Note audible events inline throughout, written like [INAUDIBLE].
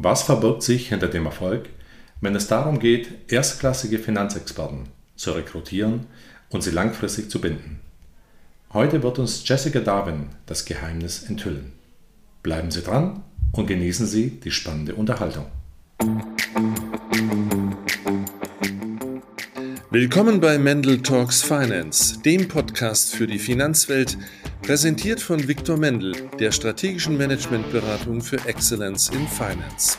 Was verbirgt sich hinter dem Erfolg, wenn es darum geht, erstklassige Finanzexperten zu rekrutieren und sie langfristig zu binden? Heute wird uns Jessica Darwin das Geheimnis enthüllen. Bleiben Sie dran und genießen Sie die spannende Unterhaltung. Willkommen bei Mendel Talks Finance, dem Podcast für die Finanzwelt, präsentiert von Viktor Mendel, der strategischen Managementberatung für Excellence in Finance.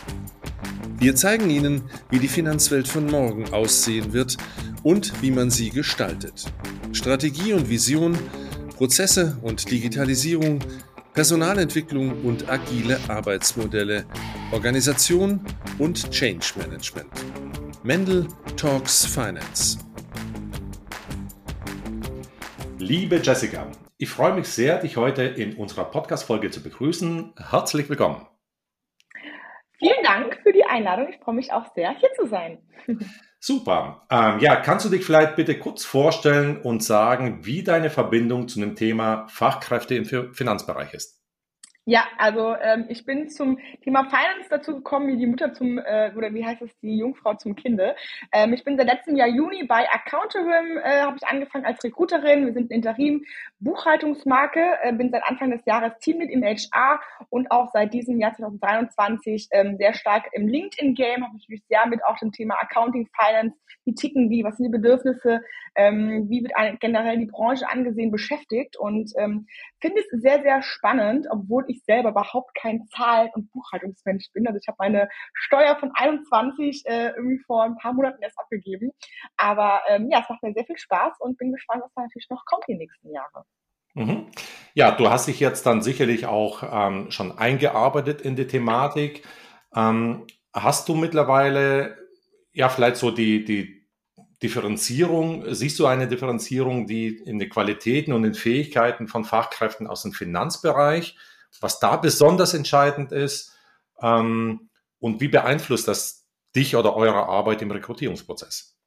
Wir zeigen Ihnen, wie die Finanzwelt von morgen aussehen wird und wie man sie gestaltet. Strategie und Vision, Prozesse und Digitalisierung, Personalentwicklung und agile Arbeitsmodelle, Organisation und Change Management. Mendel Talks Finance. Liebe Jessica, ich freue mich sehr, dich heute in unserer Podcast-Folge zu begrüßen. Herzlich willkommen. Vielen Dank für die Einladung. Ich freue mich auch sehr, hier zu sein. Super. Ähm, ja, kannst du dich vielleicht bitte kurz vorstellen und sagen, wie deine Verbindung zu dem Thema Fachkräfte im Finanzbereich ist? Ja, also ähm, ich bin zum Thema Finance dazu gekommen, wie die Mutter zum, äh, oder wie heißt es, die Jungfrau zum Kinde. Ähm, ich bin seit letztem Jahr Juni bei Accountarim, äh, habe ich angefangen als Recruiterin. Wir sind Interim Buchhaltungsmarke, äh, bin seit Anfang des Jahres Teamlead im HR und auch seit diesem Jahr 2023 ähm, sehr stark im LinkedIn-Game, habe ich mich sehr mit auch dem Thema Accounting, Finance, wie ticken die, was sind die Bedürfnisse, ähm, wie wird generell die Branche angesehen, beschäftigt und ähm, finde es sehr, sehr spannend, obwohl ich selber überhaupt kein Zahlen- und Buchhaltungsmensch bin. Also ich habe meine Steuer von 21 äh, irgendwie vor ein paar Monaten erst abgegeben. Aber ähm, ja, es macht mir sehr viel Spaß und bin gespannt, was da natürlich noch kommt die nächsten Jahre. Mhm. Ja, du hast dich jetzt dann sicherlich auch ähm, schon eingearbeitet in die Thematik. Ähm, hast du mittlerweile ja vielleicht so die, die Differenzierung, siehst du eine Differenzierung, die in den Qualitäten und den Fähigkeiten von Fachkräften aus dem Finanzbereich, was da besonders entscheidend ist ähm, und wie beeinflusst das dich oder eure Arbeit im Rekrutierungsprozess?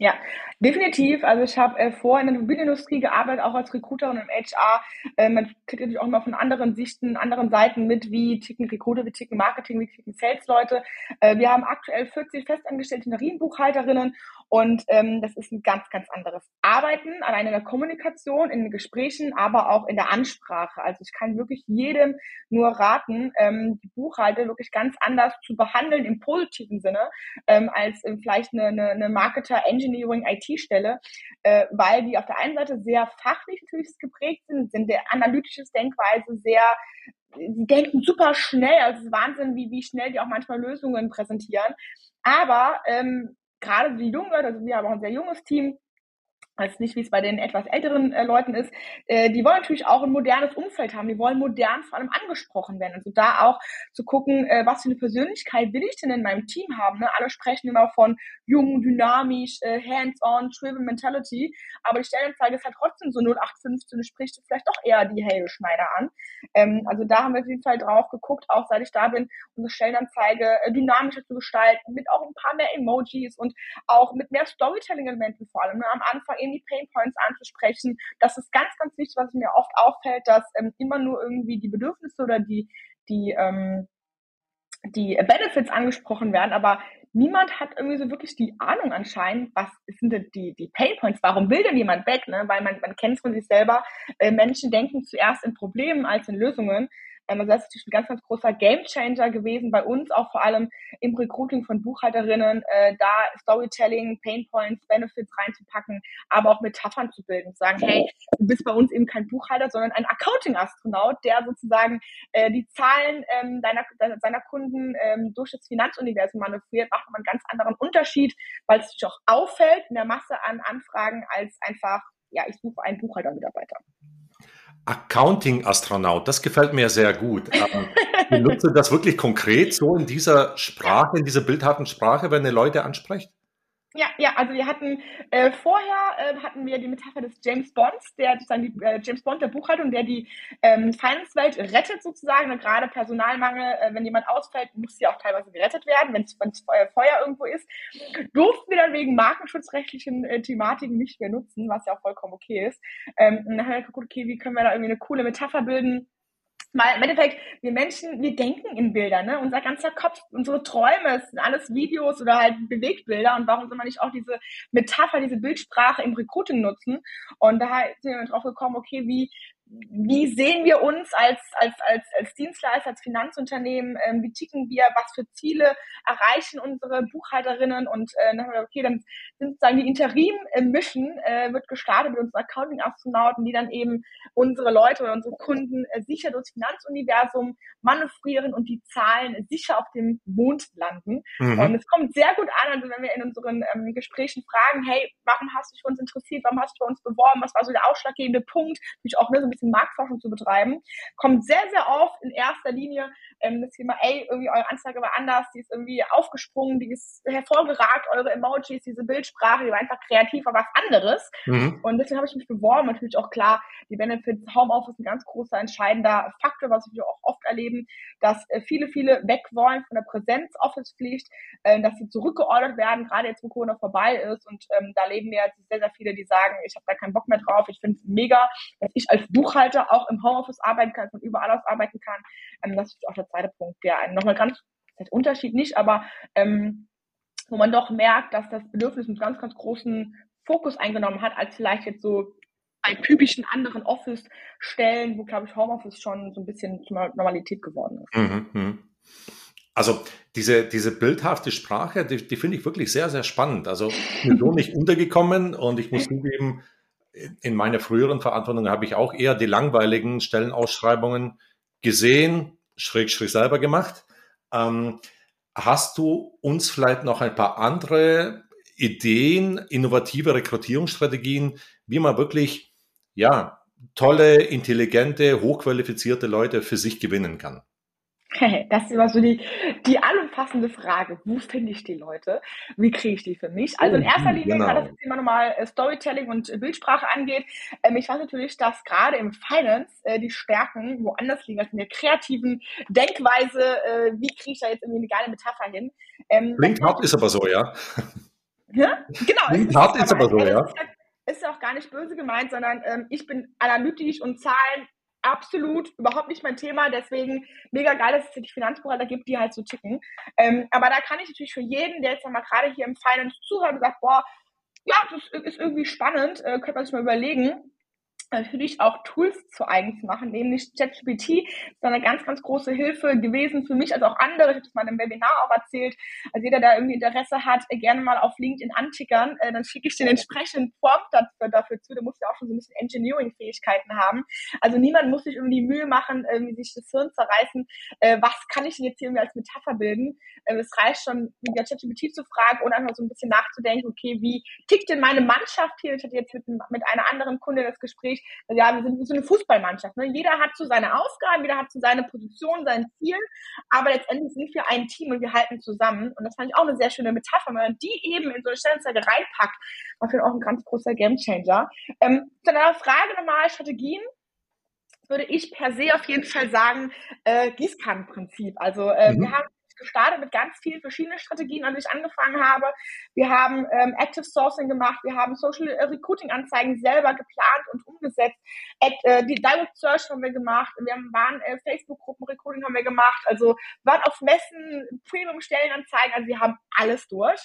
Ja, definitiv. Also ich habe äh, vor in der Immobilienindustrie gearbeitet, auch als Recruiterin im HR. Äh, man kriegt natürlich auch immer von anderen Sichten, anderen Seiten mit, wie ticken Recruiter, wie ticken Marketing, wie ticken Sales-Leute. Äh, wir haben aktuell 40 festangestellte Interimbuchhalterinnen und ähm, das ist ein ganz, ganz anderes Arbeiten, allein in der Kommunikation, in den Gesprächen, aber auch in der Ansprache. Also ich kann wirklich jedem nur raten, ähm, die Buchhalter wirklich ganz anders zu behandeln im positiven Sinne, ähm, als ähm, vielleicht eine, eine, eine Marketer, Engineering, IT-Stelle, äh, weil die auf der einen Seite sehr fachlich natürlich geprägt sind, sind der analytisches Denkweise sehr die denken super schnell, also es ist Wahnsinn, wie, wie schnell die auch manchmal Lösungen präsentieren. Aber ähm, gerade die jungen Leute, also wir haben auch ein sehr junges Team, also nicht, wie es bei den etwas älteren äh, Leuten ist, äh, die wollen natürlich auch ein modernes Umfeld haben. Die wollen modern vor allem angesprochen werden. Also da auch zu gucken, äh, was für eine Persönlichkeit will ich denn in meinem Team haben. Ne? Alle sprechen immer von jung, dynamisch, äh, hands-on, driven mentality. Aber die Stellenanzeige ist halt trotzdem so 0815 spricht vielleicht doch eher die Helge Schneider an. Ähm, also da haben wir auf jeden Fall drauf geguckt, auch seit ich da bin, unsere Stellenanzeige äh, dynamischer zu gestalten, mit auch ein paar mehr Emojis und auch mit mehr Storytelling-Elementen vor allem. Ne? Am Anfang eben die Pain Points anzusprechen. Das ist ganz, ganz wichtig, was mir oft auffällt, dass ähm, immer nur irgendwie die Bedürfnisse oder die, die, ähm, die Benefits angesprochen werden, aber niemand hat irgendwie so wirklich die Ahnung anscheinend, was sind denn die, die Pain Points, warum will denn jemand weg, ne? weil man, man kennt es von sich selber, äh, Menschen denken zuerst in Problemen als in Lösungen ähm, also das ist natürlich ein ganz, ganz großer Gamechanger gewesen bei uns, auch vor allem im Recruiting von Buchhalterinnen, äh, da Storytelling, Painpoints, Benefits reinzupacken, aber auch Metaphern zu bilden, zu sagen, hey, du bist bei uns eben kein Buchhalter, sondern ein Accounting-Astronaut, der sozusagen äh, die Zahlen ähm, deiner, deiner, seiner Kunden ähm, durch das Finanzuniversum manövriert, macht man einen ganz anderen Unterschied, weil es sich auch auffällt in der Masse an Anfragen als einfach, ja, ich suche einen Buchhaltermitarbeiter. Accounting-Astronaut, das gefällt mir sehr gut. Ähm, benutze das wirklich konkret so in dieser Sprache, in dieser bildhaften Sprache, wenn ihr Leute ansprecht? Ja, ja, also wir hatten äh, vorher äh, hatten wir die Metapher des James Bonds, der sozusagen die äh, James Bond der Buchhaltung, der die ähm, Finance-Welt rettet sozusagen. Und gerade Personalmangel, äh, wenn jemand ausfällt, muss sie auch teilweise gerettet werden, wenn es Feuer irgendwo ist. Durften wir dann wegen markenschutzrechtlichen äh, Thematiken nicht mehr nutzen, was ja auch vollkommen okay ist. Ähm, und dann haben wir geguckt, okay, wie können wir da irgendwie eine coole Metapher bilden? Weil im Endeffekt, wir Menschen, wir denken in Bildern, ne? Unser ganzer Kopf, unsere Träume, es sind alles Videos oder halt Bewegtbilder. Und warum soll man nicht auch diese Metapher, diese Bildsprache im Recruiting nutzen? Und da sind wir drauf gekommen, okay, wie, wie sehen wir uns als, als, als, als Dienstleister, als Finanzunternehmen, ähm, wie ticken wir, was für Ziele erreichen unsere Buchhalterinnen und äh, dann haben wir, okay, dann sind sozusagen die Interim-Mission äh, wird gestartet mit unseren Accounting-Astronauten, die dann eben unsere Leute oder unsere Kunden äh, sicher durchs Finanzuniversum manövrieren und die Zahlen sicher auf dem Mond landen. Mhm. Und es kommt sehr gut an, also wenn wir in unseren ähm, Gesprächen fragen, hey, warum hast du dich für uns interessiert, warum hast du für uns beworben, was war so der ausschlaggebende Punkt, natürlich auch ne, so ein bisschen Marktforschung zu betreiben, kommt sehr, sehr oft in erster Linie ähm, das Thema, ey, irgendwie eure Anzeige war anders, die ist irgendwie aufgesprungen, die ist hervorgeragt, eure Emojis, diese Bildsprache, die war einfach kreativ, aber was anderes. Mhm. Und deswegen habe ich mich beworben. Natürlich auch klar, die Benefits, Homeoffice ein ganz großer, entscheidender Faktor, was wir auch oft erleben, dass äh, viele, viele weg wollen von der Präsenz-Office-Pflicht, äh, dass sie zurückgeordert werden, gerade jetzt, wo Corona vorbei ist. Und ähm, da leben wir jetzt sehr, sehr viele, die sagen, ich habe da keinen Bock mehr drauf. Ich finde es mega, dass ich als Buchhalter auch im Homeoffice arbeiten kann, von überall aus arbeiten kann. Ähm, das ist auch der zweite Punkt, der einen nochmal ganz, das Unterschied nicht, aber ähm, wo man doch merkt, dass das Bedürfnis einen ganz, ganz großen Fokus eingenommen hat, als vielleicht jetzt so bei typischen anderen Office-Stellen, wo, glaube ich, Homeoffice schon so ein bisschen Normalität geworden ist. Mhm, mhm. Also diese, diese bildhafte Sprache, die, die finde ich wirklich sehr, sehr spannend. Also mir so nicht untergekommen und ich muss zugeben, in meiner früheren Verantwortung habe ich auch eher die langweiligen Stellenausschreibungen gesehen, schräg, schräg selber gemacht. Ähm, hast du uns vielleicht noch ein paar andere Ideen, innovative Rekrutierungsstrategien, wie man wirklich, ja, tolle, intelligente, hochqualifizierte Leute für sich gewinnen kann? [LAUGHS] Das ist immer so die, die allumfassende Frage. Wo finde ich die Leute? Wie kriege ich die für mich? Also in erster Linie, genau. gerade das Thema nochmal äh, Storytelling und Bildsprache angeht, ähm, ich weiß natürlich, dass gerade im Finance äh, die Stärken woanders liegen als in der kreativen Denkweise. Äh, wie kriege ich da jetzt irgendwie eine geile Metapher hin? Ähm, Klingt hart, ist aber so, ja. Ja, genau. Klingt hart, ist aber so, ja. Ist ja auch gar nicht böse gemeint, sondern ähm, ich bin analytisch und Zahlen absolut überhaupt nicht mein Thema. Deswegen mega geil, dass es die Finanzbuchhalter gibt, die halt so ticken. Ähm, aber da kann ich natürlich für jeden, der jetzt mal gerade hier im Finance zuhört und sagt, boah, ja, das ist irgendwie spannend, äh, könnte man sich mal überlegen natürlich auch Tools zu eigen zu machen, nämlich ChatGPT ist eine ganz, ganz große Hilfe gewesen für mich, als auch andere. Ich habe das mal im Webinar auch erzählt. Also jeder, der irgendwie Interesse hat, gerne mal auf LinkedIn antickern, äh, dann schicke ich den entsprechenden Prompt dafür, dafür zu. Der muss ja auch schon so ein bisschen Engineering-Fähigkeiten haben. Also niemand muss sich irgendwie die Mühe machen, irgendwie sich das Hirn zerreißen. Äh, was kann ich denn jetzt hier irgendwie als Metapher bilden? Äh, es reicht schon, wieder ChatGPT zu fragen oder einfach so ein bisschen nachzudenken, okay, wie tickt denn meine Mannschaft hier? Ich hatte jetzt mit, mit einer anderen Kunde das Gespräch, wirklich, ja, wir sind so eine Fußballmannschaft. Ne? Jeder hat so seine Aufgaben, jeder hat so seine Position, sein Ziel, aber letztendlich sind wir ein Team und wir halten zusammen. Und das fand ich auch eine sehr schöne Metapher, wenn man die eben in so eine Stellenzeige reinpackt, war für auch ein ganz großer Gamechanger. Ähm, zu deiner Frage nochmal, Strategien würde ich per se auf jeden Fall sagen, äh, Gießkannenprinzip. Also äh, mhm. wir haben gestartet mit ganz vielen verschiedenen Strategien, als ich angefangen habe. Wir haben ähm, Active Sourcing gemacht, wir haben Social Recruiting Anzeigen selber geplant und umgesetzt. Ad, äh, die Direct Search haben wir gemacht, wir haben, waren äh, Facebook-Gruppen Recruiting haben wir gemacht, also waren auf Messen, Premium-Stellenanzeigen, also wir haben alles durch.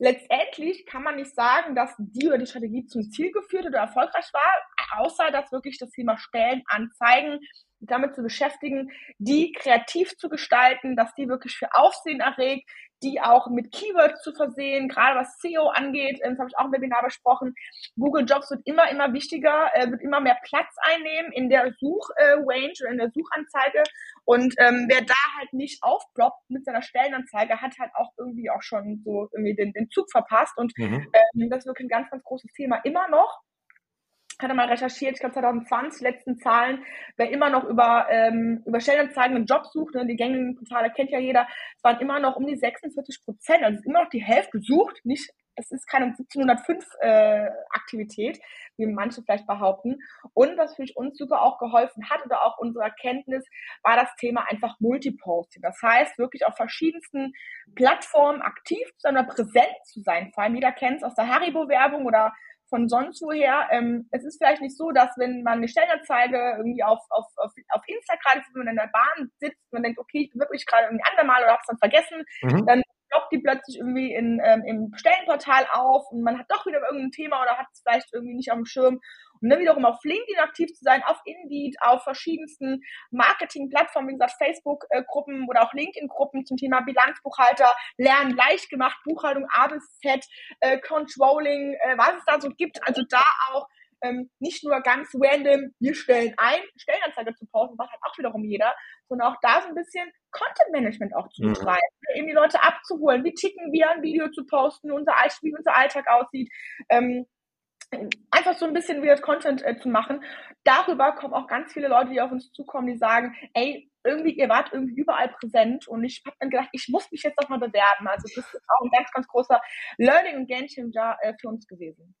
Letztendlich kann man nicht sagen, dass die oder die Strategie zum Ziel geführt oder erfolgreich war, außer dass wirklich das Thema Stellenanzeigen damit zu beschäftigen, die kreativ zu gestalten, dass die wirklich für Aufsehen erregt, die auch mit Keywords zu versehen, gerade was SEO angeht, das habe ich auch im Webinar besprochen. Google Jobs wird immer, immer wichtiger, äh, wird immer mehr Platz einnehmen in der Suchrange oder in der Suchanzeige. Und ähm, wer da halt nicht aufploppt mit seiner Stellenanzeige, hat halt auch irgendwie auch schon so irgendwie den, den Zug verpasst. Und mhm. ähm, das ist wirklich ein ganz, ganz großes Thema immer noch hatte mal recherchiert, ich glaube 2020, letzten Zahlen, wer immer noch über, ähm, über Stellenanzeigen einen Job sucht, ne, die gängigen Portale kennt ja jeder, es waren immer noch um die 46 Prozent, also immer noch die Hälfte gesucht, nicht, es ist keine 1705 äh, Aktivität, wie manche vielleicht behaupten. Und was für uns super auch geholfen hat oder auch unsere Erkenntnis, war das Thema einfach Multiposting. Das heißt, wirklich auf verschiedensten Plattformen aktiv oder präsent zu sein. Vor allem jeder kennt es aus der Haribo-Werbung oder von sonst woher. Ähm, es ist vielleicht nicht so, dass wenn man eine Stellenanzeige irgendwie auf, auf, auf, auf Insta gerade wenn man in der Bahn sitzt und man denkt, okay, ich bin wirklich gerade irgendwie andermal oder hab's dann vergessen, mhm. dann ploppt die plötzlich irgendwie in, ähm, im Stellenportal auf und man hat doch wieder irgendein Thema oder hat es vielleicht irgendwie nicht auf dem Schirm. Und dann wiederum auf LinkedIn aktiv zu sein, auf Indeed, auf verschiedensten Marketing-Plattformen, wie gesagt, Facebook-Gruppen oder auch LinkedIn-Gruppen zum Thema Bilanzbuchhalter, Lernen leicht gemacht, Buchhaltung A bis Z, äh, Controlling, äh, was es da so gibt. Also da auch ähm, nicht nur ganz random, wir stellen ein, Stellenanzeige zu posten, was halt auch wiederum jeder, sondern auch da so ein bisschen Content Management auch zu mhm. betreiben, mhm. eben die Leute abzuholen, wie ticken wir, ein Video zu posten, unser, wie unser Alltag aussieht, ähm, einfach so ein bisschen wieder Content äh, zu machen. Darüber kommen auch ganz viele Leute, die auf uns zukommen, die sagen, ey, irgendwie, ihr wart irgendwie überall präsent und ich habe dann gedacht, ich muss mich jetzt doch mal bewerben. Also das ist auch ein ganz, ganz großer Learning und Game Changer äh, für uns gewesen.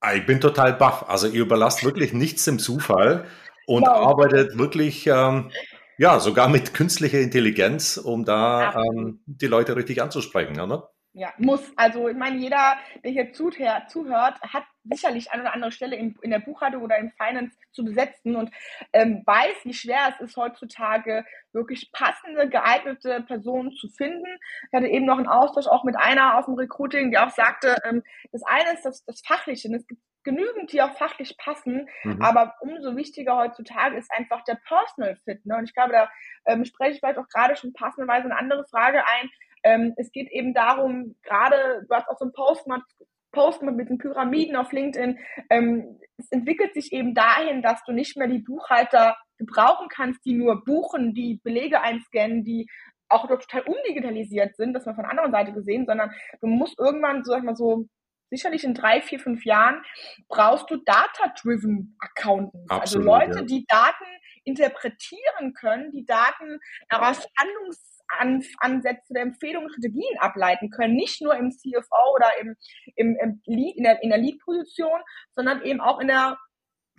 Ah, ich bin total baff. Also ihr überlasst wirklich nichts dem Zufall und genau. arbeitet wirklich, ähm, ja, sogar mit künstlicher Intelligenz, um da ähm, die Leute richtig anzusprechen, oder? Ja, muss. Also ich meine, jeder, der hier zuhört, hat sicherlich eine oder andere Stelle in, in der Buchhaltung oder im Finance zu besetzen und ähm, weiß, wie schwer es ist heutzutage wirklich passende, geeignete Personen zu finden. Ich hatte eben noch einen Austausch auch mit einer aus dem Recruiting, die auch sagte, ähm, das eine ist das, das Fachliche. Und es gibt genügend, die auch fachlich passen, mhm. aber umso wichtiger heutzutage ist einfach der Personal Fit. Ne? Und ich glaube, da ähm, spreche ich vielleicht auch gerade schon passenderweise eine andere Frage ein ähm, es geht eben darum, gerade, du hast auch so einen Post gemacht, Post mit den Pyramiden auf LinkedIn. Ähm, es entwickelt sich eben dahin, dass du nicht mehr die Buchhalter gebrauchen kannst, die nur buchen, die Belege einscannen, die auch total undigitalisiert sind, das man von der anderen Seite gesehen, sondern du musst irgendwann, so sag ich mal so, sicherlich in drei, vier, fünf Jahren brauchst du Data-driven Accountants. also Leute, ja. die Daten interpretieren können, die Daten daraus Handlungs an, Ansätze der Empfehlungen, Strategien ableiten können, nicht nur im CFO oder im, im, im Lead, in der, in der Lead-Position, sondern eben auch in der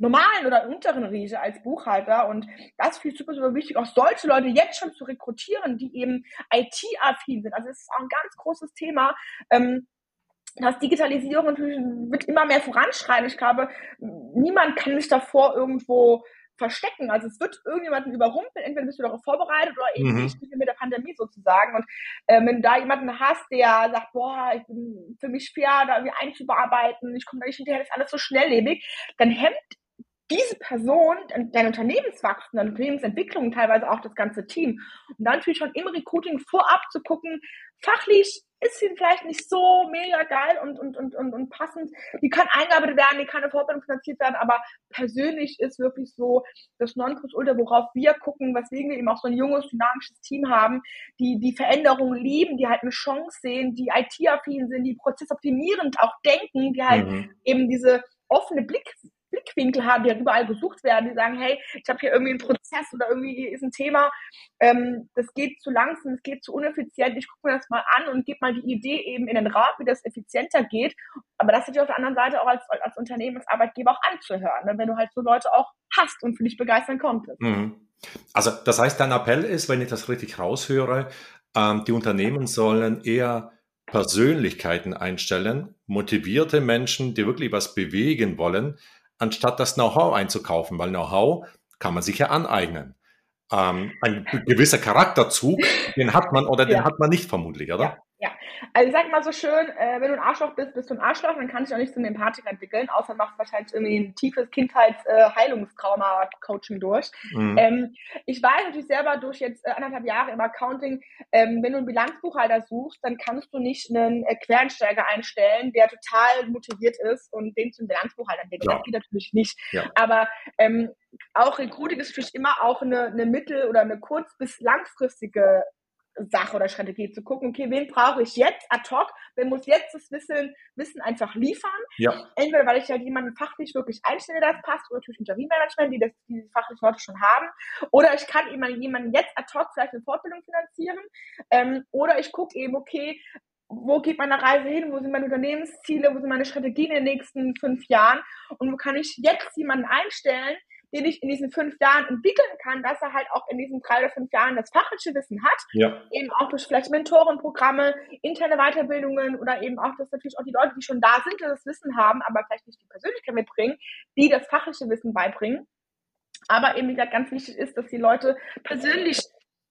normalen oder unteren Riege als Buchhalter. Und das ist super, super wichtig, auch solche Leute jetzt schon zu rekrutieren, die eben IT-affin sind. Also es ist auch ein ganz großes Thema. Ähm, das Digitalisierung natürlich wird immer mehr voranschreiten. Ich glaube, niemand kann sich davor irgendwo verstecken. Also es wird irgendjemanden überrumpeln, entweder bist du darauf vorbereitet oder eben mhm. nicht mit der Pandemie sozusagen. Und äh, wenn du da jemanden hast, der sagt, boah, ich bin für mich schwer, da irgendwie einzubearbeiten, ich komme da nicht hinterher, das ist alles so schnelllebig, dann hemmt diese Person, dein Unternehmenswachstum, deine Unternehmensentwicklung, teilweise auch das ganze Team. Und dann natürlich schon im Recruiting vorab zu gucken, fachlich ist sie vielleicht nicht so mega geil und, und, und, und, und passend. Die kann eingearbeitet werden, die kann eine Fortbildung finanziert werden, aber persönlich ist wirklich so das Nonplusultra, worauf wir gucken, weswegen wir eben auch so ein junges, dynamisches Team haben, die die Veränderung lieben, die halt eine Chance sehen, die IT-affin sind, die prozessoptimierend auch denken, die halt mhm. eben diese offene Blick Blickwinkel haben, die halt überall gesucht werden, die sagen, hey, ich habe hier irgendwie einen Prozess oder irgendwie ist ein Thema, ähm, das geht zu langsam, es geht zu uneffizient, ich gucke mir das mal an und gebe mal die Idee eben in den Rat, wie das effizienter geht. Aber das natürlich auf der anderen Seite auch als, als Unternehmen, als Arbeitgeber auch anzuhören, ne? wenn du halt so Leute auch hast und für dich begeistern konntest. Mhm. Also das heißt, dein Appell ist, wenn ich das richtig raushöre, ähm, die Unternehmen sollen eher Persönlichkeiten einstellen, motivierte Menschen, die wirklich was bewegen wollen, anstatt das Know-how einzukaufen, weil Know-how kann man sich ja aneignen. Ähm, ein gewisser Charakterzug, den hat man oder den ja. hat man nicht vermutlich, oder? Ja. Ja, also ich sag mal so schön, äh, wenn du ein Arschloch bist, bist du ein Arschloch, dann kannst du auch nicht zum Empathiker entwickeln, außer machst wahrscheinlich irgendwie ein tiefes Kindheitsheilungstrauma-Coaching äh, durch. Mhm. Ähm, ich weiß natürlich selber durch jetzt äh, anderthalb Jahre im Accounting, ähm, wenn du einen Bilanzbuchhalter suchst, dann kannst du nicht einen äh, Quereinsteiger einstellen, der total motiviert ist und den zum Bilanzbuchhalter entwickelt. Ja. Das geht natürlich nicht. Ja. Aber ähm, auch Recruiting ist natürlich immer auch eine, eine mittel- oder eine kurz- bis langfristige Sache oder Strategie zu gucken, okay, wen brauche ich jetzt ad hoc, wer muss jetzt das Wissen, Wissen einfach liefern. Ja. Entweder weil ich halt jemanden fachlich wirklich einstelle, das passt, oder durch Interimmanagement, die das, die fachlichen Leute schon haben. Oder ich kann eben jemanden jetzt ad hoc vielleicht eine Fortbildung finanzieren. Ähm, oder ich gucke eben, okay, wo geht meine Reise hin, wo sind meine Unternehmensziele, wo sind meine Strategien in den nächsten fünf Jahren und wo kann ich jetzt jemanden einstellen, den ich in diesen fünf Jahren entwickeln kann, dass er halt auch in diesen drei oder fünf Jahren das fachliche Wissen hat. Ja. Eben auch durch vielleicht Mentorenprogramme, interne Weiterbildungen oder eben auch, dass natürlich auch die Leute, die schon da sind, das Wissen haben, aber vielleicht nicht die Persönlichkeit mitbringen, die das fachliche Wissen beibringen. Aber eben, wie gesagt, ganz wichtig ist, dass die Leute persönlich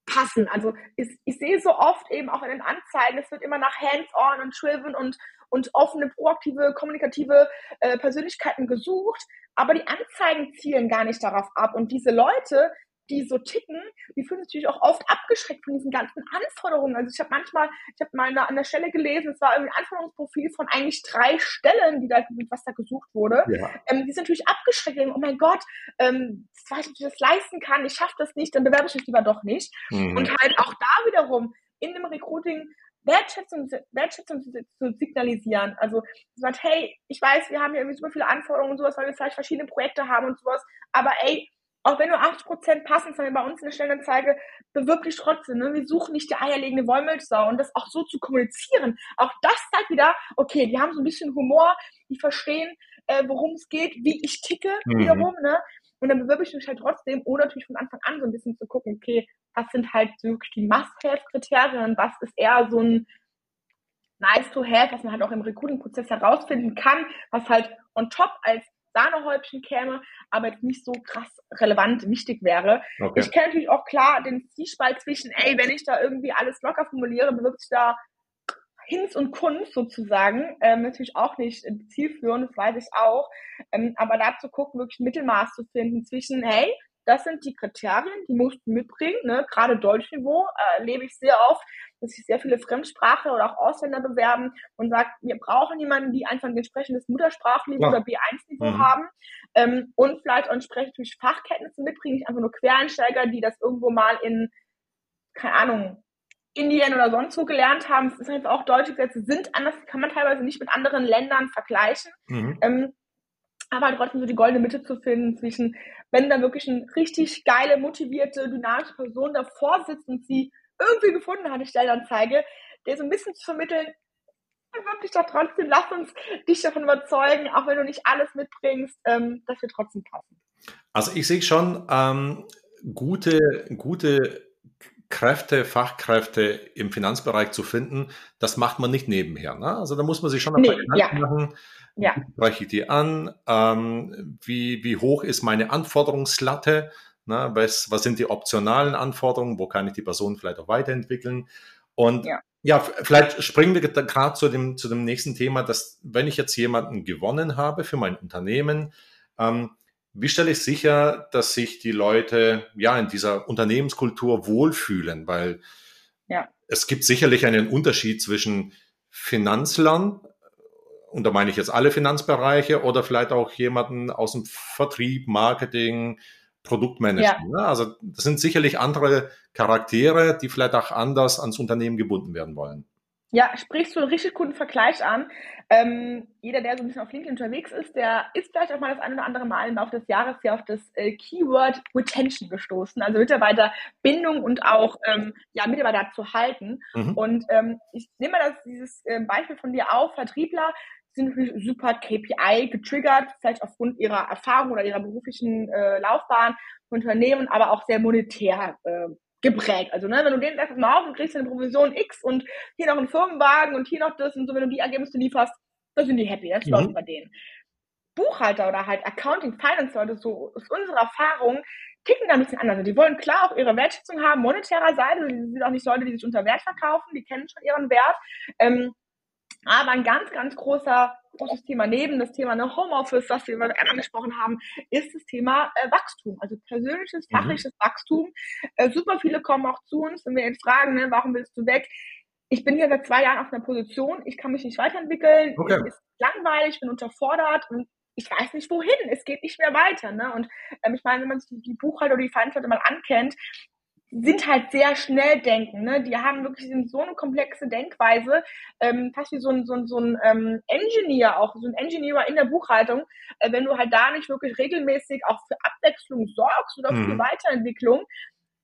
passen. Also ich, ich sehe so oft eben auch in den Anzeigen, es wird immer nach Hands-on und Driven und, und offene, proaktive, kommunikative äh, Persönlichkeiten gesucht, aber die Anzeigen zielen gar nicht darauf ab. Und diese Leute, die so ticken, die fühlen sich natürlich auch oft abgeschreckt von diesen ganzen Anforderungen. Also ich habe manchmal, ich habe mal an der Stelle gelesen, es war irgendwie ein Anforderungsprofil von eigentlich drei Stellen, die da, was da gesucht wurde. Ja. Ähm, die sind natürlich abgeschreckt, denken, oh mein Gott, ähm, das weiß ich, ob ich das leisten kann, ich schaffe das nicht, dann bewerbe ich mich lieber doch nicht. Mhm. Und halt auch da wiederum in dem Recruiting Wertschätzung, Wertschätzung zu, signalisieren. Also sagt, hey, ich weiß, wir haben hier irgendwie super viele Anforderungen und sowas, weil wir vielleicht verschiedene Projekte haben und sowas, aber ey, auch wenn nur 80% passen, sondern bei uns in der Stellenanzeige, bewirb dich trotzdem. Ne? Wir suchen nicht die eierlegende Wollmilchsau und das auch so zu kommunizieren. Auch das zeigt wieder, okay, die haben so ein bisschen Humor, die verstehen, äh, worum es geht, wie ich ticke mhm. wiederum. Ne? Und dann bewirb ich mich halt trotzdem, oder natürlich von Anfang an so ein bisschen zu gucken, okay, was sind halt wirklich die Must-Have-Kriterien, was ist eher so ein nice to have, was man halt auch im Recruiting-Prozess herausfinden kann, was halt on top als Sahnehäubchen käme, aber jetzt nicht so krass relevant wichtig wäre. Okay. Ich kenne natürlich auch klar den Zwiespalt zwischen, ey, wenn ich da irgendwie alles locker formuliere, bewirbt sich da Hinz und Kunst sozusagen, ähm, natürlich auch nicht zielführend, das weiß ich auch. Ähm, aber da zu gucken, wirklich ein Mittelmaß zu finden zwischen, hey, das sind die Kriterien, die musst du mitbringen, ne? gerade Deutschniveau äh, erlebe ich sehr oft, dass sich sehr viele Fremdsprache oder auch Ausländer bewerben und sagt, wir brauchen jemanden, die einfach ein entsprechendes Muttersprachniveau ja. oder B1-Niveau mhm. haben ähm, und vielleicht auch entsprechend Fachkenntnisse mitbringen, nicht einfach nur Quereinsteiger, die das irgendwo mal in, keine Ahnung, Indien oder sonst wo gelernt haben. Es ist einfach auch deutsche Gesetze sind anders, kann man teilweise nicht mit anderen Ländern vergleichen. Mhm. Ähm, aber trotzdem so die goldene Mitte zu finden zwischen, wenn da wirklich eine richtig geile, motivierte, dynamische Person davor sitzt und sie irgendwie gefunden hat, eine Stellenanzeige, der so ein bisschen zu vermitteln, wirklich doch trotzdem, lass uns dich davon überzeugen, auch wenn du nicht alles mitbringst, ähm, dass wir trotzdem passen. Also ich sehe schon ähm, gute, gute Kräfte, Fachkräfte im Finanzbereich zu finden, das macht man nicht nebenher. Ne? Also da muss man sich schon ein paar nee, Gedanken ja. machen. Ja. Wie spreche ich die an? Ähm, wie, wie hoch ist meine Anforderungslatte? Ne? Was, was sind die optionalen Anforderungen? Wo kann ich die Person vielleicht auch weiterentwickeln? Und ja, ja vielleicht springen wir gerade zu dem, zu dem nächsten Thema, dass wenn ich jetzt jemanden gewonnen habe für mein Unternehmen, ähm, wie stelle ich sicher, dass sich die Leute ja in dieser Unternehmenskultur wohlfühlen? Weil ja. es gibt sicherlich einen Unterschied zwischen Finanzlern, und da meine ich jetzt alle Finanzbereiche, oder vielleicht auch jemanden aus dem Vertrieb, Marketing, Produktmanagement. Ja. Ne? Also das sind sicherlich andere Charaktere, die vielleicht auch anders ans Unternehmen gebunden werden wollen. Ja, sprichst du einen richtig guten Vergleich an. Ähm, jeder, der so ein bisschen auf LinkedIn unterwegs ist, der ist vielleicht auch mal das ein oder andere Mal im Laufe des Jahres ja auf das äh, Keyword Retention gestoßen, also Mitarbeiterbindung und auch ähm, ja, Mitarbeiter zu halten. Mhm. Und ähm, ich nehme mal das, dieses äh, Beispiel von dir auf, Vertriebler sind natürlich super KPI getriggert, vielleicht aufgrund ihrer Erfahrung oder ihrer beruflichen äh, Laufbahn Unternehmen, aber auch sehr monetär äh, geprägt. Also, ne, wenn du denen sagst, mal auf, du kriegst eine Provision X und hier noch einen Firmenwagen und hier noch das und so, wenn du die Ergebnisse lieferst, dann sind die happy, das mhm. läuft bei denen. Buchhalter oder halt Accounting, Finance Leute, so ist unsere Erfahrung, ticken da ein bisschen anders. Also die wollen klar auch ihre Wertschätzung haben, monetärer Seite, die sind auch nicht Leute, die sich unter Wert verkaufen, die kennen schon ihren Wert. Ähm, aber ein ganz, ganz großer, großes Thema neben das Thema ne, Homeoffice, das wir gerade angesprochen haben, ist das Thema äh, Wachstum, also persönliches, mhm. fachliches mhm. Wachstum. Äh, super viele kommen auch zu uns, wenn wir jetzt fragen, ne, warum willst du weg? Ich bin hier seit zwei Jahren auf einer Position, ich kann mich nicht weiterentwickeln, okay. es ist langweilig, ich bin unterfordert und ich weiß nicht wohin, es geht nicht mehr weiter. Ne? Und ähm, ich meine, wenn man sich die, die Buchhalter oder die Verantwortung mal ankennt, sind halt sehr schnell denken. Ne? Die haben wirklich so eine komplexe Denkweise, ähm, fast wie so ein, so ein, so ein ähm, Engineer auch, so ein Engineer in der Buchhaltung. Äh, wenn du halt da nicht wirklich regelmäßig auch für Abwechslung sorgst oder mhm. für Weiterentwicklung,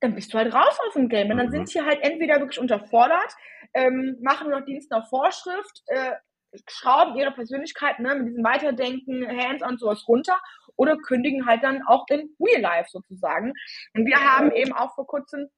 dann bist du halt raus aus dem Game. Und dann mhm. sind sie halt entweder wirklich unterfordert, ähm, machen noch Dienst nach Vorschrift, äh, schrauben ihre Persönlichkeit ne, mit diesem Weiterdenken, Hands-on sowas runter oder kündigen halt dann auch in Real Life sozusagen. Und wir haben eben auch vor kurzem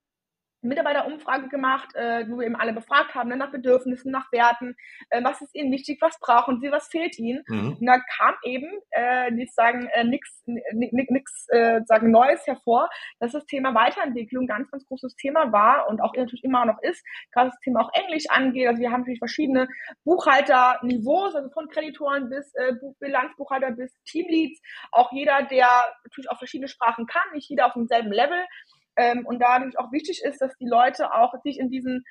Mitarbeiterumfrage gemacht, äh, wo wir eben alle befragt haben, ne, nach Bedürfnissen, nach Werten, äh, was ist ihnen wichtig, was brauchen sie, was fehlt ihnen. Mhm. Und da kam eben, äh, nicht sagen, äh, nichts nix, äh, sagen Neues hervor, dass das Thema Weiterentwicklung ganz, ganz großes Thema war und auch natürlich immer noch ist, gerade das Thema auch Englisch angeht. Also wir haben natürlich verschiedene Buchhalterniveaus, also von Kreditoren bis äh, Bilanzbuchhalter bis Teamleads. Auch jeder, der natürlich auch verschiedene Sprachen kann, nicht jeder auf demselben Level. Ähm, und da natürlich auch wichtig ist, dass die Leute auch sich in diesen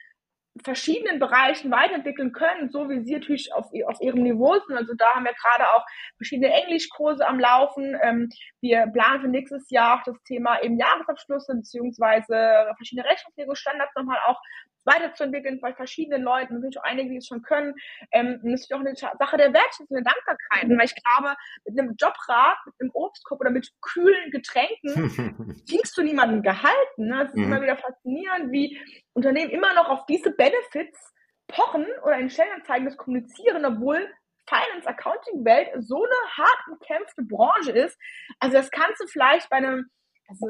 verschiedenen Bereichen weiterentwickeln können, so wie sie natürlich auf, auf ihrem Niveau sind. Also da haben wir gerade auch verschiedene Englischkurse am Laufen. Ähm, wir planen für nächstes Jahr auch das Thema eben Jahresabschlüsse beziehungsweise verschiedene Rechnungslegungsstandards nochmal auch weiterzuentwickeln bei verschiedenen Leuten, natürlich auch einige, die es schon können. Ähm, das ist auch eine Sache der Wertschätzung, der Dankbarkeit. Weil ich glaube, mit einem Jobrat, mit einem Obstkorb oder mit kühlen Getränken [LAUGHS] kriegst du niemanden gehalten. Ne? Es ist mhm. immer wieder faszinierend, wie Unternehmen immer noch auf diese Benefits pochen oder in Stellenanzeigen das kommunizieren, obwohl Finance Accounting Welt so eine hart umkämpfte Branche ist. Also das kannst du vielleicht bei einem, also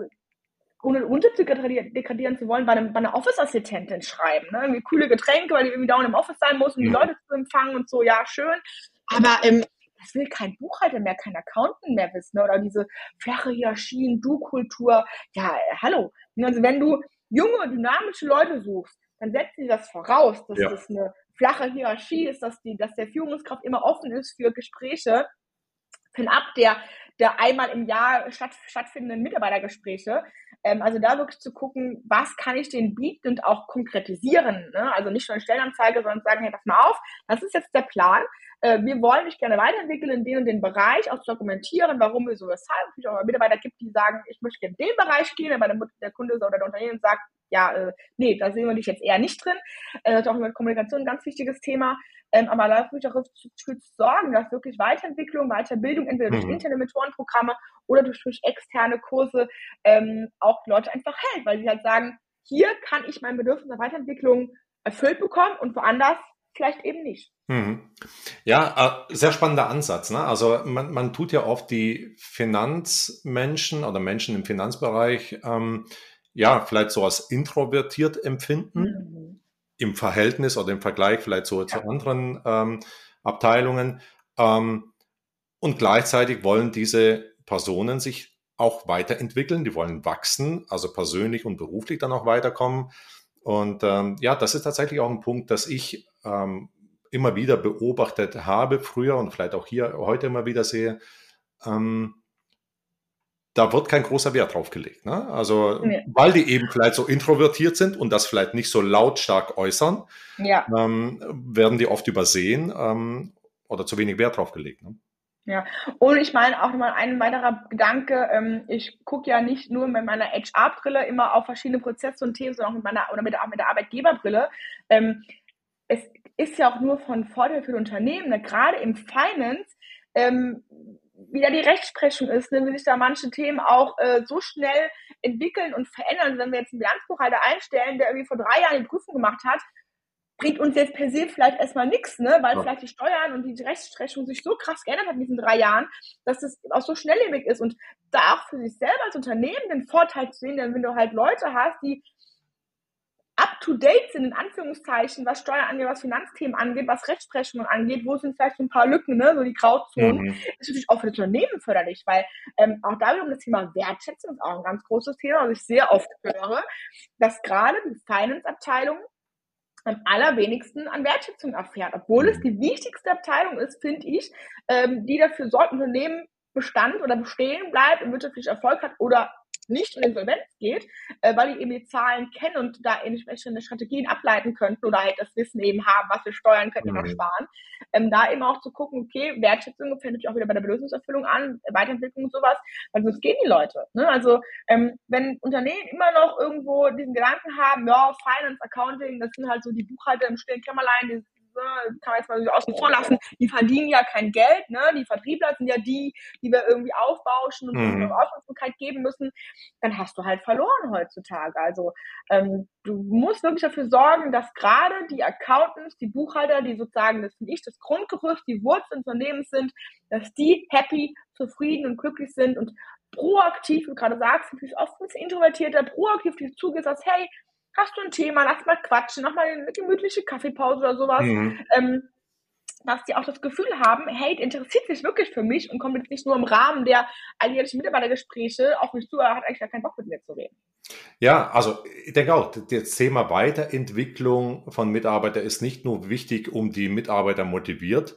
ohne unter zu degradieren zu wollen, bei, einem, bei einer Office-Assistentin schreiben. Ne? Irgendwie coole Getränke, weil die irgendwie dauernd im Office sein muss, um die Leute zu empfangen und so, ja, schön. Aber ähm, das will kein Buchhalter mehr, kein Accountant mehr wissen. Ne? Oder diese flache Hierarchien, Du-Kultur. Ja, äh, hallo. Also wenn du junge, dynamische Leute suchst, dann setzt sie das voraus, dass ja. das eine flache Hierarchie ist, dass, die, dass der Führungskraft immer offen ist für Gespräche. Ab der, der einmal im Jahr statt, stattfindenden Mitarbeitergespräche. Ähm, also da wirklich zu gucken, was kann ich denen bieten und auch konkretisieren. Ne? Also nicht nur eine Stellenanzeige, sondern sagen, hey, pass mal auf, das ist jetzt der Plan. Äh, wir wollen dich gerne weiterentwickeln in den und den Bereich, auch zu dokumentieren, warum wir so weshalb. Es auch Mitarbeiter gibt, die sagen, ich möchte gerne in den Bereich gehen, aber der, der Kunde oder der Unternehmen sagt, ja, äh, nee, da sehen wir dich jetzt eher nicht drin. Äh, das ist auch mit Kommunikation ein ganz wichtiges Thema. Ähm, aber da würde ich auch für sorgen, dass wirklich Weiterentwicklung, Weiterbildung, entweder durch mhm. interne Mentorenprogramme oder durch, durch externe Kurse ähm, auch Leute einfach hält, weil sie halt sagen, hier kann ich mein Bedürfnis der Weiterentwicklung erfüllt bekommen und woanders vielleicht eben nicht. Mhm. Ja, äh, sehr spannender Ansatz. Ne? Also man, man tut ja oft die Finanzmenschen oder Menschen im Finanzbereich ähm, ja vielleicht so als introvertiert empfinden. Mhm im Verhältnis oder im Vergleich vielleicht so ja. zu anderen ähm, Abteilungen. Ähm, und gleichzeitig wollen diese Personen sich auch weiterentwickeln, die wollen wachsen, also persönlich und beruflich dann auch weiterkommen. Und ähm, ja, das ist tatsächlich auch ein Punkt, dass ich ähm, immer wieder beobachtet habe, früher und vielleicht auch hier heute immer wieder sehe. Ähm, da wird kein großer Wert drauf gelegt. Ne? Also, nee. weil die eben vielleicht so introvertiert sind und das vielleicht nicht so lautstark äußern, ja. ähm, werden die oft übersehen ähm, oder zu wenig Wert drauf gelegt. Ne? Ja, und ich meine auch nochmal ein weiterer Gedanke, ähm, ich gucke ja nicht nur mit meiner HR-Brille immer auf verschiedene Prozesse und Themen, sondern auch mit meiner oder mit der, mit der Arbeitgeberbrille. Ähm, es ist ja auch nur von Vorteil für Unternehmen, ne? gerade im Finance, ähm, wieder die Rechtsprechung ist, ne, wie sich da manche Themen auch äh, so schnell entwickeln und verändern. Wenn wir jetzt einen Bilanzbuchhalter einstellen, der irgendwie vor drei Jahren die Prüfung gemacht hat, bringt uns jetzt per se vielleicht erstmal nichts, ne? weil ja. vielleicht die Steuern und die Rechtsprechung sich so krass geändert hat in diesen drei Jahren, dass es auch so schnelllebig ist und da auch für sich selber als Unternehmen den Vorteil zu sehen, denn wenn du halt Leute hast, die up-to-date sind, in Anführungszeichen, was Steuern angeht, was Finanzthemen angeht, was Rechtsprechungen angeht, wo sind vielleicht so ein paar Lücken, ne, so die Grauzonen, mhm. ist natürlich auch für das Unternehmen förderlich, weil ähm, auch da wiederum das Thema Wertschätzung ist auch ein ganz großes Thema, was ich sehr oft höre, dass gerade die Finance-Abteilung am allerwenigsten an Wertschätzung erfährt, obwohl mhm. es die wichtigste Abteilung ist, finde ich, ähm, die dafür sorgt, Unternehmen Bestand oder bestehen bleibt und wirtschaftlich Erfolg hat oder nicht in Insolvenz geht, äh, weil die eben die Zahlen kennen und da entsprechende Strategien ableiten könnten oder halt das Wissen eben haben, was wir steuern können mhm. noch sparen. Ähm, da eben auch zu gucken, okay, Wertschätzung fängt natürlich auch wieder bei der Belösungserfüllung an, Weiterentwicklung und sowas, weil sonst gehen die Leute. Ne? Also ähm, wenn Unternehmen immer noch irgendwo diesen Gedanken haben, ja, Finance, Accounting, das sind halt so die Buchhalter im stillen Kämmerlein, die ne, kann man jetzt mal so außen vor lassen, die verdienen ja kein Geld, ne? Die Vertriebler sind ja die, die wir irgendwie aufbauschen und mhm. Aufmerksamkeit geben müssen, dann hast du halt verloren heutzutage. Also ähm, du musst wirklich dafür sorgen, dass gerade die Accountants, die Buchhalter, die sozusagen, das finde ich, das Grundgerüst, die Wurzel des Unternehmens sind, dass die happy, zufrieden und glücklich sind und proaktiv, wie du gerade sagst, natürlich oft ein bisschen introvertierter, proaktiv dir zugehst, sagst, hey, hast du ein Thema, lass mal quatschen, mach mal eine gemütliche Kaffeepause oder sowas. Mhm. Ähm, dass die auch das Gefühl haben, hey, interessiert sich wirklich für mich und kommt jetzt nicht nur im Rahmen der alljährlichen Mitarbeitergespräche auf mich zu, er hat eigentlich gar keinen Bock mit mir zu reden. Ja, also ich denke auch, das Thema Weiterentwicklung von Mitarbeitern ist nicht nur wichtig, um die Mitarbeiter motiviert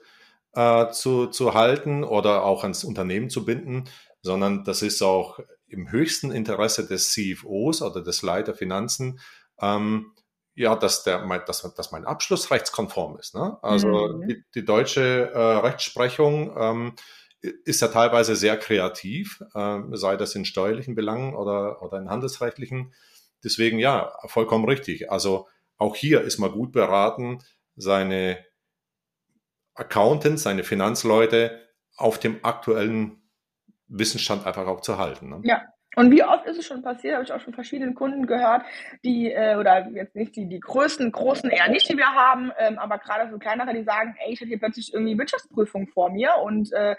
äh, zu, zu halten oder auch ans Unternehmen zu binden, sondern das ist auch im höchsten Interesse des CFOs oder des Leiter Finanzen, ähm, ja, dass, der, dass, dass mein Abschluss rechtskonform ist. Ne? Also mhm. die, die, deutsche äh, Rechtsprechung ähm, ist ja teilweise sehr kreativ, äh, sei das in steuerlichen Belangen oder, oder in handelsrechtlichen. Deswegen ja, vollkommen richtig. Also auch hier ist man gut beraten, seine Accountants, seine Finanzleute auf dem aktuellen Wissensstand einfach auch zu halten. Ne? Ja, und wie oft ist es schon passiert, habe ich auch schon verschiedenen Kunden gehört, die, äh, oder jetzt nicht die, die größten, großen eher nicht, die wir haben, ähm, aber gerade so kleinere, die sagen, ey, ich hatte hier plötzlich irgendwie Wirtschaftsprüfung vor mir und äh,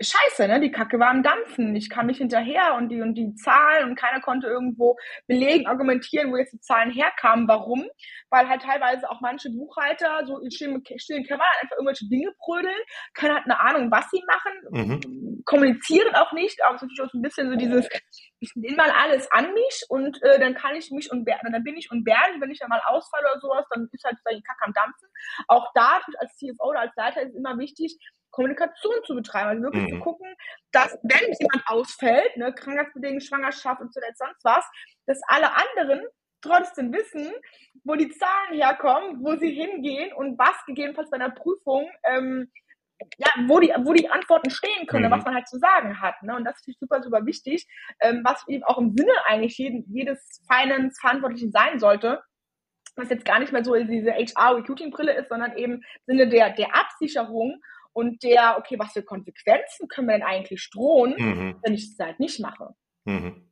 scheiße, ne? Die Kacke war am Dampfen. Ich kam nicht hinterher und die und die Zahlen und keiner konnte irgendwo belegen, argumentieren, wo jetzt die Zahlen herkamen. Warum? Weil halt teilweise auch manche Buchhalter so in stillen, stillen Kämmerern einfach irgendwelche Dinge prödeln. Keiner hat eine Ahnung, was sie machen, mhm. kommunizieren auch nicht, aber es ist natürlich auch so ein bisschen so dieses, ich nehme mal alles an mich und äh, dann kann ich mich und dann bin ich und unberglich, wenn ich dann mal ausfalle oder sowas, dann ist halt die Kacke am Dampfen. Auch da als CFO oder als Leiter ist immer wichtig, Kommunikation zu betreiben, also wirklich mhm. zu gucken, dass wenn jemand ausfällt, ne, krankheitsbedingt, Schwangerschaft und zuletzt sonst was, dass alle anderen trotzdem wissen, wo die Zahlen herkommen, wo sie hingehen und was gegebenenfalls bei einer Prüfung, ähm, ja, wo die, wo die Antworten stehen können, mhm. was man halt zu sagen hat. Ne? Und das ist super, super wichtig, ähm, was eben auch im Sinne eigentlich jeden, jedes Finance-Verantwortlichen sein sollte, was jetzt gar nicht mehr so diese HR-Recruiting-Brille ist, sondern eben im Sinne der, der Absicherung und der, okay, was für Konsequenzen können wir denn eigentlich drohen, mhm. wenn ich es halt nicht mache? Mhm.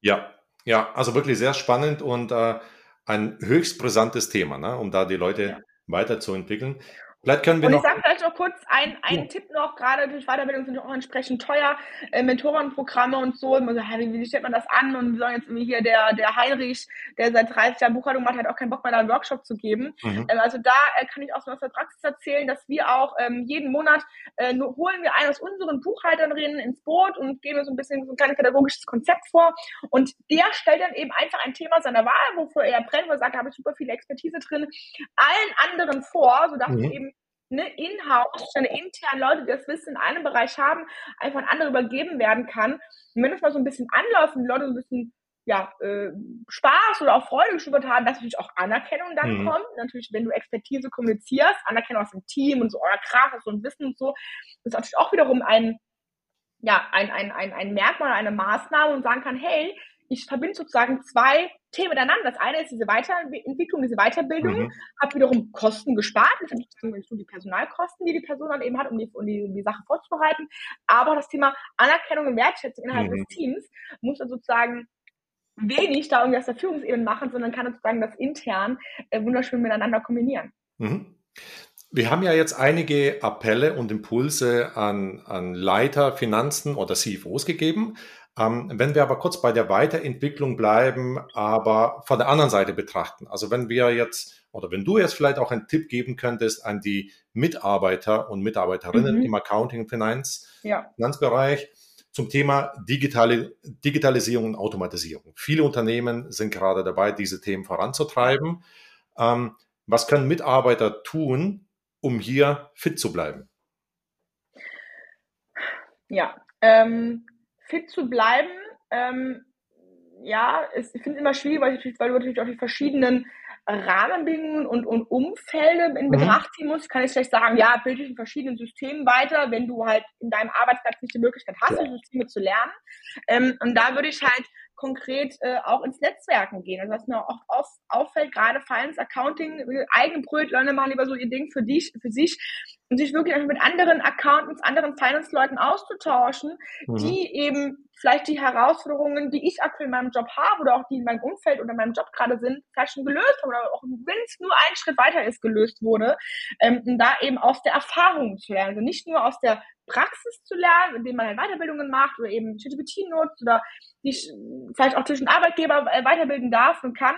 Ja, ja, also wirklich sehr spannend und äh, ein höchst brisantes Thema, ne, um da die Leute ja. weiterzuentwickeln. Vielleicht können wir und ich sage vielleicht noch kurz einen, einen ja. Tipp noch, gerade durch Weiterbildung sind auch entsprechend teuer, äh, Mentorenprogramme und so. Man so, wie, wie stellt man das an? Und wir sollen jetzt irgendwie hier der, der Heinrich, der seit 30 Jahren Buchhaltung macht, hat auch keinen Bock mehr, da einen Workshop zu geben. Mhm. Ähm, also da äh, kann ich auch so aus der Praxis erzählen, dass wir auch ähm, jeden Monat äh, nur, holen wir einen aus unseren Buchhalterinnen ins Boot und geben so ein bisschen so ein kleines pädagogisches Konzept vor. Und der stellt dann eben einfach ein Thema seiner Wahl, wofür er brennt, wo er sagt, da habe ich super viel Expertise drin, allen anderen vor, sodass mhm. eben ne, in-house, seine internen Leute, die das Wissen in einem Bereich haben, einfach an andere übergeben werden kann. Und wenn es mal so ein bisschen anläuft und die Leute so ein bisschen ja, äh, Spaß oder auch Freude geschnuppert haben, dass natürlich auch Anerkennung dann mhm. kommt. Natürlich, wenn du Expertise kommunizierst, Anerkennung aus dem Team und so, euer krass, so ein Wissen und so, das ist natürlich auch wiederum ein, ja, ein, ein, ein, ein Merkmal, eine Maßnahme und sagen kann, hey, ich verbinde sozusagen zwei Themen miteinander. Das eine ist diese Weiterentwicklung, diese Weiterbildung, mhm. habe wiederum Kosten gespart. Das sind sozusagen die Personalkosten, die die Person dann eben hat, um die, um die, um die Sache vorzubereiten. Aber das Thema Anerkennung und Wertschätzung innerhalb mhm. des Teams muss dann sozusagen wenig da irgendwie aus der Führungsebene machen, sondern kann sozusagen das intern äh, wunderschön miteinander kombinieren. Mhm. Wir haben ja jetzt einige Appelle und Impulse an, an Leiter, Finanzen oder CFOs gegeben. Ähm, wenn wir aber kurz bei der Weiterentwicklung bleiben, aber von der anderen Seite betrachten, also wenn wir jetzt oder wenn du jetzt vielleicht auch einen Tipp geben könntest an die Mitarbeiter und Mitarbeiterinnen mhm. im Accounting und Finanz, ja. Finanzbereich zum Thema digitale, Digitalisierung und Automatisierung. Viele Unternehmen sind gerade dabei, diese Themen voranzutreiben. Ähm, was können Mitarbeiter tun, um hier fit zu bleiben? Ja, ähm, fit zu bleiben, ähm, ja, ist, ich finde es immer schwierig, weil, ich, weil du natürlich auch die verschiedenen Rahmenbedingungen und, und Umfelde in mhm. Betracht ziehen musst, kann ich vielleicht sagen, ja, bilde dich in verschiedenen Systemen weiter, wenn du halt in deinem Arbeitsplatz nicht die Möglichkeit hast, die Systeme zu lernen. Ähm, und da würde ich halt konkret äh, auch ins Netzwerken gehen. Also was mir oft auf, auffällt, gerade Finance Accounting, eigene Brötleine machen lieber so ihr Ding für dich, für sich und sich wirklich mit anderen Accountants, anderen Finance-Leuten auszutauschen, mhm. die eben vielleicht die Herausforderungen, die ich aktuell in meinem Job habe oder auch die in meinem Umfeld oder in meinem Job gerade sind, vielleicht schon gelöst haben oder auch wenn es nur einen Schritt weiter ist, gelöst wurde, ähm, und da eben aus der Erfahrung zu lernen. Also nicht nur aus der Praxis zu lernen, indem man halt Weiterbildungen macht oder eben ChatGPT nutzt oder sich vielleicht auch zwischen Arbeitgeber äh, weiterbilden darf und kann,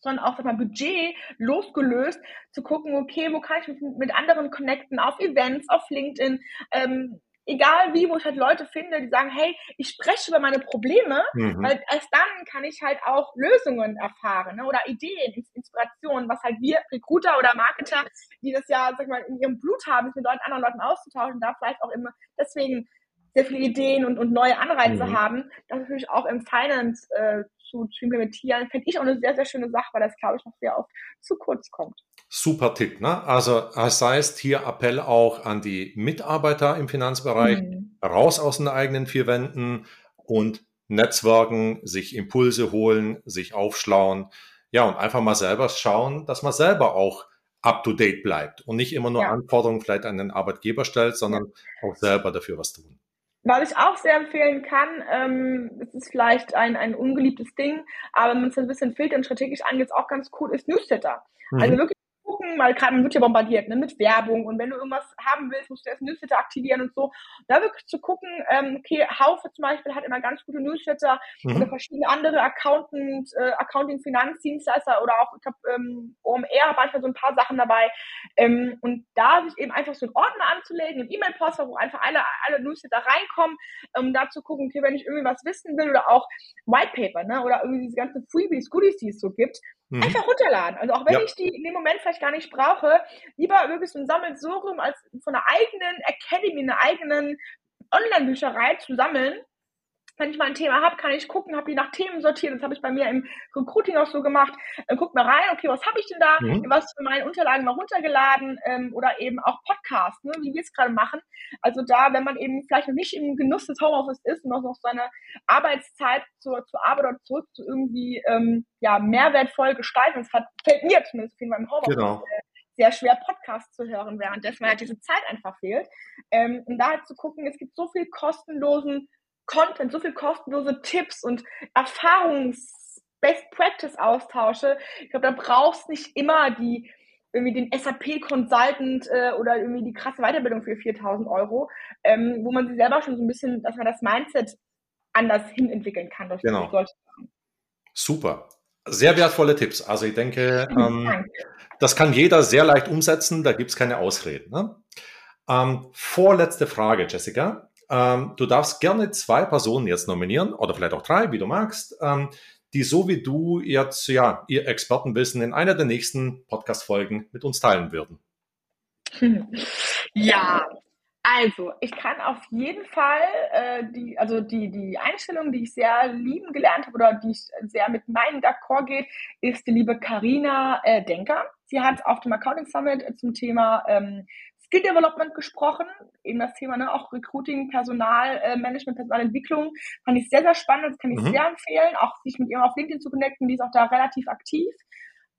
sondern auch sag mal, Budget losgelöst, zu gucken, okay, wo kann ich mich mit anderen connecten, auf Events, auf LinkedIn, ähm, egal wie, wo ich halt Leute finde, die sagen, hey, ich spreche über meine Probleme, mhm. weil erst dann kann ich halt auch Lösungen erfahren ne? oder Ideen, Inspirationen, was halt wir Recruiter oder Marketer, die das ja, sag mal, in ihrem Blut haben, sich mit Leuten, anderen Leuten auszutauschen, da vielleicht auch immer deswegen sehr viele Ideen und, und neue Anreize mhm. haben, das natürlich auch im Finance äh, zu, zu implementieren, finde ich auch eine sehr, sehr schöne Sache, weil das, glaube ich, noch sehr oft zu kurz kommt. Super Tipp, ne? Also das heißt hier Appell auch an die Mitarbeiter im Finanzbereich, mhm. raus aus den eigenen vier Wänden und Netzwerken, sich Impulse holen, sich aufschlauen, ja, und einfach mal selber schauen, dass man selber auch up to date bleibt und nicht immer nur ja. Anforderungen vielleicht an den Arbeitgeber stellt, sondern auch selber dafür was tun. Was ich auch sehr empfehlen kann, ähm, es ist vielleicht ein, ein ungeliebtes Ding, aber wenn man es ein bisschen filtert und strategisch angeht, ist auch ganz cool, ist Newsletter. Also mhm. Also wirklich gucken, weil gerade man wird ja bombardiert ne, mit Werbung und wenn du irgendwas haben willst, musst du erst Newsletter aktivieren und so. Da wirklich zu gucken, ähm, okay, Haufe zum Beispiel hat immer ganz gute Newsletter mhm. oder verschiedene andere Accountant, äh, Accounting, Finanzdienstleister oder auch, ich glaube, ähm, OMR hat manchmal so ein paar Sachen dabei. Ähm, und da sich eben einfach so einen Ordner anzulegen, im E-Mail-Postfach, wo einfach alle, alle Newsletter reinkommen, um da zu gucken, okay, wenn ich irgendwie was wissen will oder auch White Paper, ne, oder irgendwie diese ganzen Freebies, Goodies, die es so gibt, Mhm. Einfach runterladen. Also auch wenn ja. ich die in dem Moment vielleicht gar nicht brauche, lieber wirklich so ein Sammelsurium als von einer eigenen Academy, einer eigenen Online-Bücherei zu sammeln wenn ich mal ein Thema habe, kann ich gucken, habe die nach Themen sortiert. Das habe ich bei mir im Recruiting auch so gemacht. Dann guck mal rein, okay, was habe ich denn da? Mhm. Was für meine Unterlagen mal runtergeladen ähm, oder eben auch Podcasts, ne, wie wir es gerade machen. Also da, wenn man eben vielleicht noch nicht im Genuss des Homeoffice ist und auch noch seine Arbeitszeit zur, zur Arbeit oder zurück zu irgendwie ähm, ja, mehrwertvoll gestalten. Das fällt mir zumindest auf jeden Fall im Homeoffice. Genau sehr schwer Podcasts zu hören, währenddessen weil halt diese Zeit einfach fehlt. Ähm, und da halt zu gucken, es gibt so viel kostenlosen Content, so viel kostenlose Tipps und Erfahrungs Best Practice Austausche. Ich glaube, da brauchst nicht immer die irgendwie den SAP Consultant äh, oder irgendwie die krasse Weiterbildung für 4000 Euro, ähm, wo man sich selber schon so ein bisschen, dass man das Mindset anders hin entwickeln kann durch genau. solche. Super. Sehr wertvolle Tipps. Also ich denke, ähm, das kann jeder sehr leicht umsetzen, da gibt es keine Ausreden. Ne? Ähm, vorletzte Frage, Jessica. Ähm, du darfst gerne zwei Personen jetzt nominieren oder vielleicht auch drei, wie du magst, ähm, die so wie du jetzt ja ihr Expertenwissen in einer der nächsten Podcast-Folgen mit uns teilen würden. [LAUGHS] Ja, also ich kann auf jeden Fall äh, die, also die, die Einstellung, die ich sehr lieben gelernt habe oder die ich sehr mit meinen D'accord geht, ist die liebe Karina äh, Denker. Sie hat auf dem Accounting Summit zum Thema ähm, Skill Development gesprochen, eben das Thema ne, auch Recruiting, Personal, äh, Management, Personalentwicklung, fand ich sehr, sehr spannend, das kann ich mhm. sehr empfehlen, auch sich mit ihr auf LinkedIn zu connecten, die ist auch da relativ aktiv.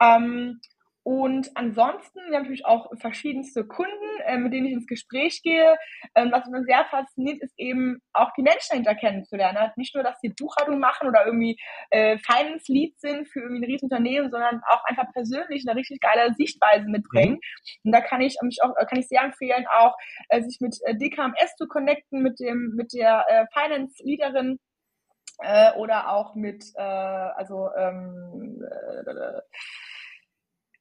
Ähm, und ansonsten, wir haben natürlich auch verschiedenste Kunden, äh, mit denen ich ins Gespräch gehe. Ähm, was mich sehr fasziniert, ist eben auch die Menschen dahinter kennenzulernen. Also nicht nur, dass sie Buchhaltung machen oder irgendwie äh, Finance Lead sind für irgendwie ein Riesenunternehmen, sondern auch einfach persönlich eine richtig geile Sichtweise mitbringen. Mhm. Und da kann ich mich auch, kann ich sehr empfehlen, auch äh, sich mit äh, DKMS zu connecten, mit dem, mit der äh, Finance Leaderin äh, oder auch mit, äh, also ähm, äh,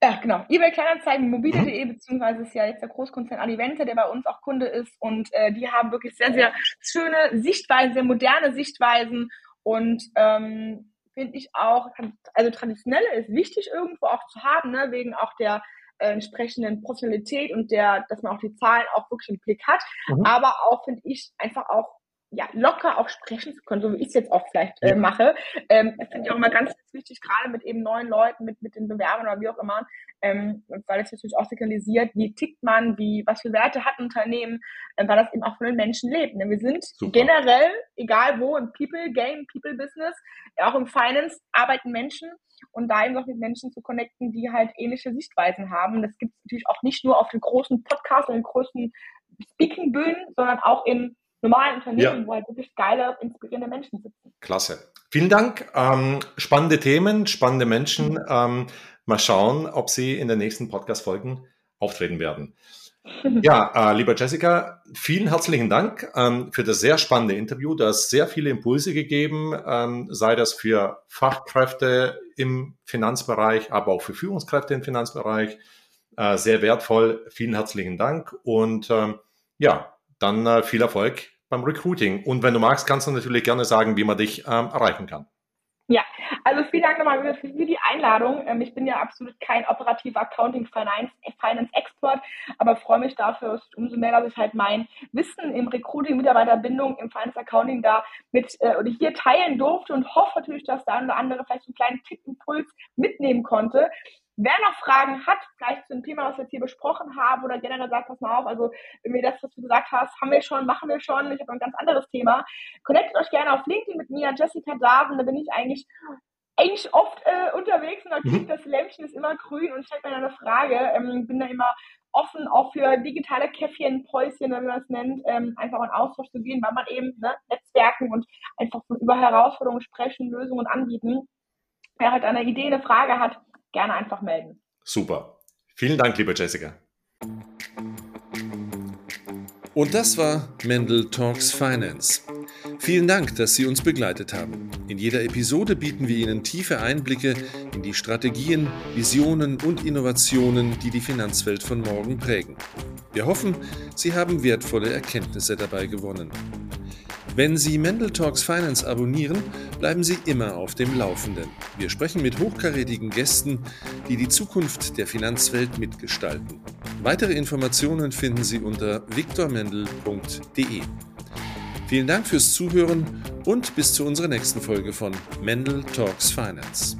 ja, genau. eBay Kleinanzeigen, mobile.de, mhm. beziehungsweise ist ja jetzt der Großkonzern Alivente, der bei uns auch Kunde ist. Und äh, die haben wirklich sehr, sehr schöne Sichtweisen, sehr moderne Sichtweisen. Und ähm, finde ich auch, also traditionelle ist wichtig irgendwo auch zu haben, ne, wegen auch der äh, entsprechenden Professionalität und der, dass man auch die Zahlen auch wirklich im Blick hat. Mhm. Aber auch finde ich einfach auch ja, locker auch sprechen zu können, so wie ich es jetzt auch vielleicht äh, mache. Ähm, das finde ich auch immer ganz, wichtig, gerade mit eben neuen Leuten, mit, mit den Bewerbern oder wie auch immer, ähm, weil es natürlich auch signalisiert, wie tickt man, wie, was für Werte hat ein Unternehmen, äh, weil das eben auch von den Menschen lebt. Ne? Wir sind Super. generell, egal wo, im People Game, People Business, auch im Finance arbeiten Menschen und da eben noch mit Menschen zu connecten, die halt ähnliche Sichtweisen haben. Das gibt es natürlich auch nicht nur auf den großen Podcasts und den großen Speaking-Bühnen, sondern auch in normalen Unternehmen, ja. wo halt wirklich geile, inspirierende Menschen sitzen. Klasse. Vielen Dank. Ähm, spannende Themen, spannende Menschen. Ähm, mal schauen, ob Sie in den nächsten Podcast-Folgen auftreten werden. [LAUGHS] Ja, äh, lieber Jessica, vielen herzlichen Dank ähm, für das sehr spannende Interview. Du hast sehr viele Impulse gegeben, ähm, sei das für Fachkräfte im Finanzbereich, aber auch für Führungskräfte im Finanzbereich. Äh, sehr wertvoll. Vielen herzlichen Dank und ähm, ja, dann äh, viel Erfolg beim Recruiting. Und wenn du magst, kannst du natürlich gerne sagen, wie man dich ähm, erreichen kann. Ja, also vielen Dank nochmal für die Einladung. Ähm, ich bin ja absolut kein operativer Accounting Finance, Finance Expert, aber freue mich dafür umso mehr, dass ich halt mein Wissen im Recruiting, Mitarbeiterbindung, im Finance Accounting da mit äh, oder hier teilen durfte und hoffe natürlich, dass der eine andere vielleicht einen kleinen Tippimpuls mitnehmen konnte. Wer noch Fragen hat, gleich zu dem Thema, was wir jetzt hier besprochen haben, oder generell sagt, pass mal auf, also wenn wir das, was du gesagt hast, haben wir schon, machen wir schon, ich habe ein ganz anderes Thema, connectet euch gerne auf LinkedIn mit mir, Jessica Darwin, da bin ich eigentlich eigentlich oft äh, unterwegs und natürlich mhm. das Lämpchen ist immer grün und stellt mir eine Frage. Ähm, bin da immer offen auch für digitale Käffchen, Päuschen, wenn man das nennt, ähm, einfach in Austausch zu gehen, weil man eben ne, Netzwerken und einfach von über Herausforderungen sprechen, Lösungen anbieten. Wer halt eine Idee, eine Frage hat, gerne einfach melden. Super. Vielen Dank, liebe Jessica. Und das war Mendel Talks Finance. Vielen Dank, dass Sie uns begleitet haben. In jeder Episode bieten wir Ihnen tiefe Einblicke in die Strategien, Visionen und Innovationen, die die Finanzwelt von morgen prägen. Wir hoffen, Sie haben wertvolle Erkenntnisse dabei gewonnen. Wenn Sie Mendel Talks Finance abonnieren, bleiben Sie immer auf dem Laufenden. Wir sprechen mit hochkarätigen Gästen, die die Zukunft der Finanzwelt mitgestalten. Weitere Informationen finden Sie unter viktormendel.de. Vielen Dank fürs Zuhören und bis zu unserer nächsten Folge von Mendel Talks Finance.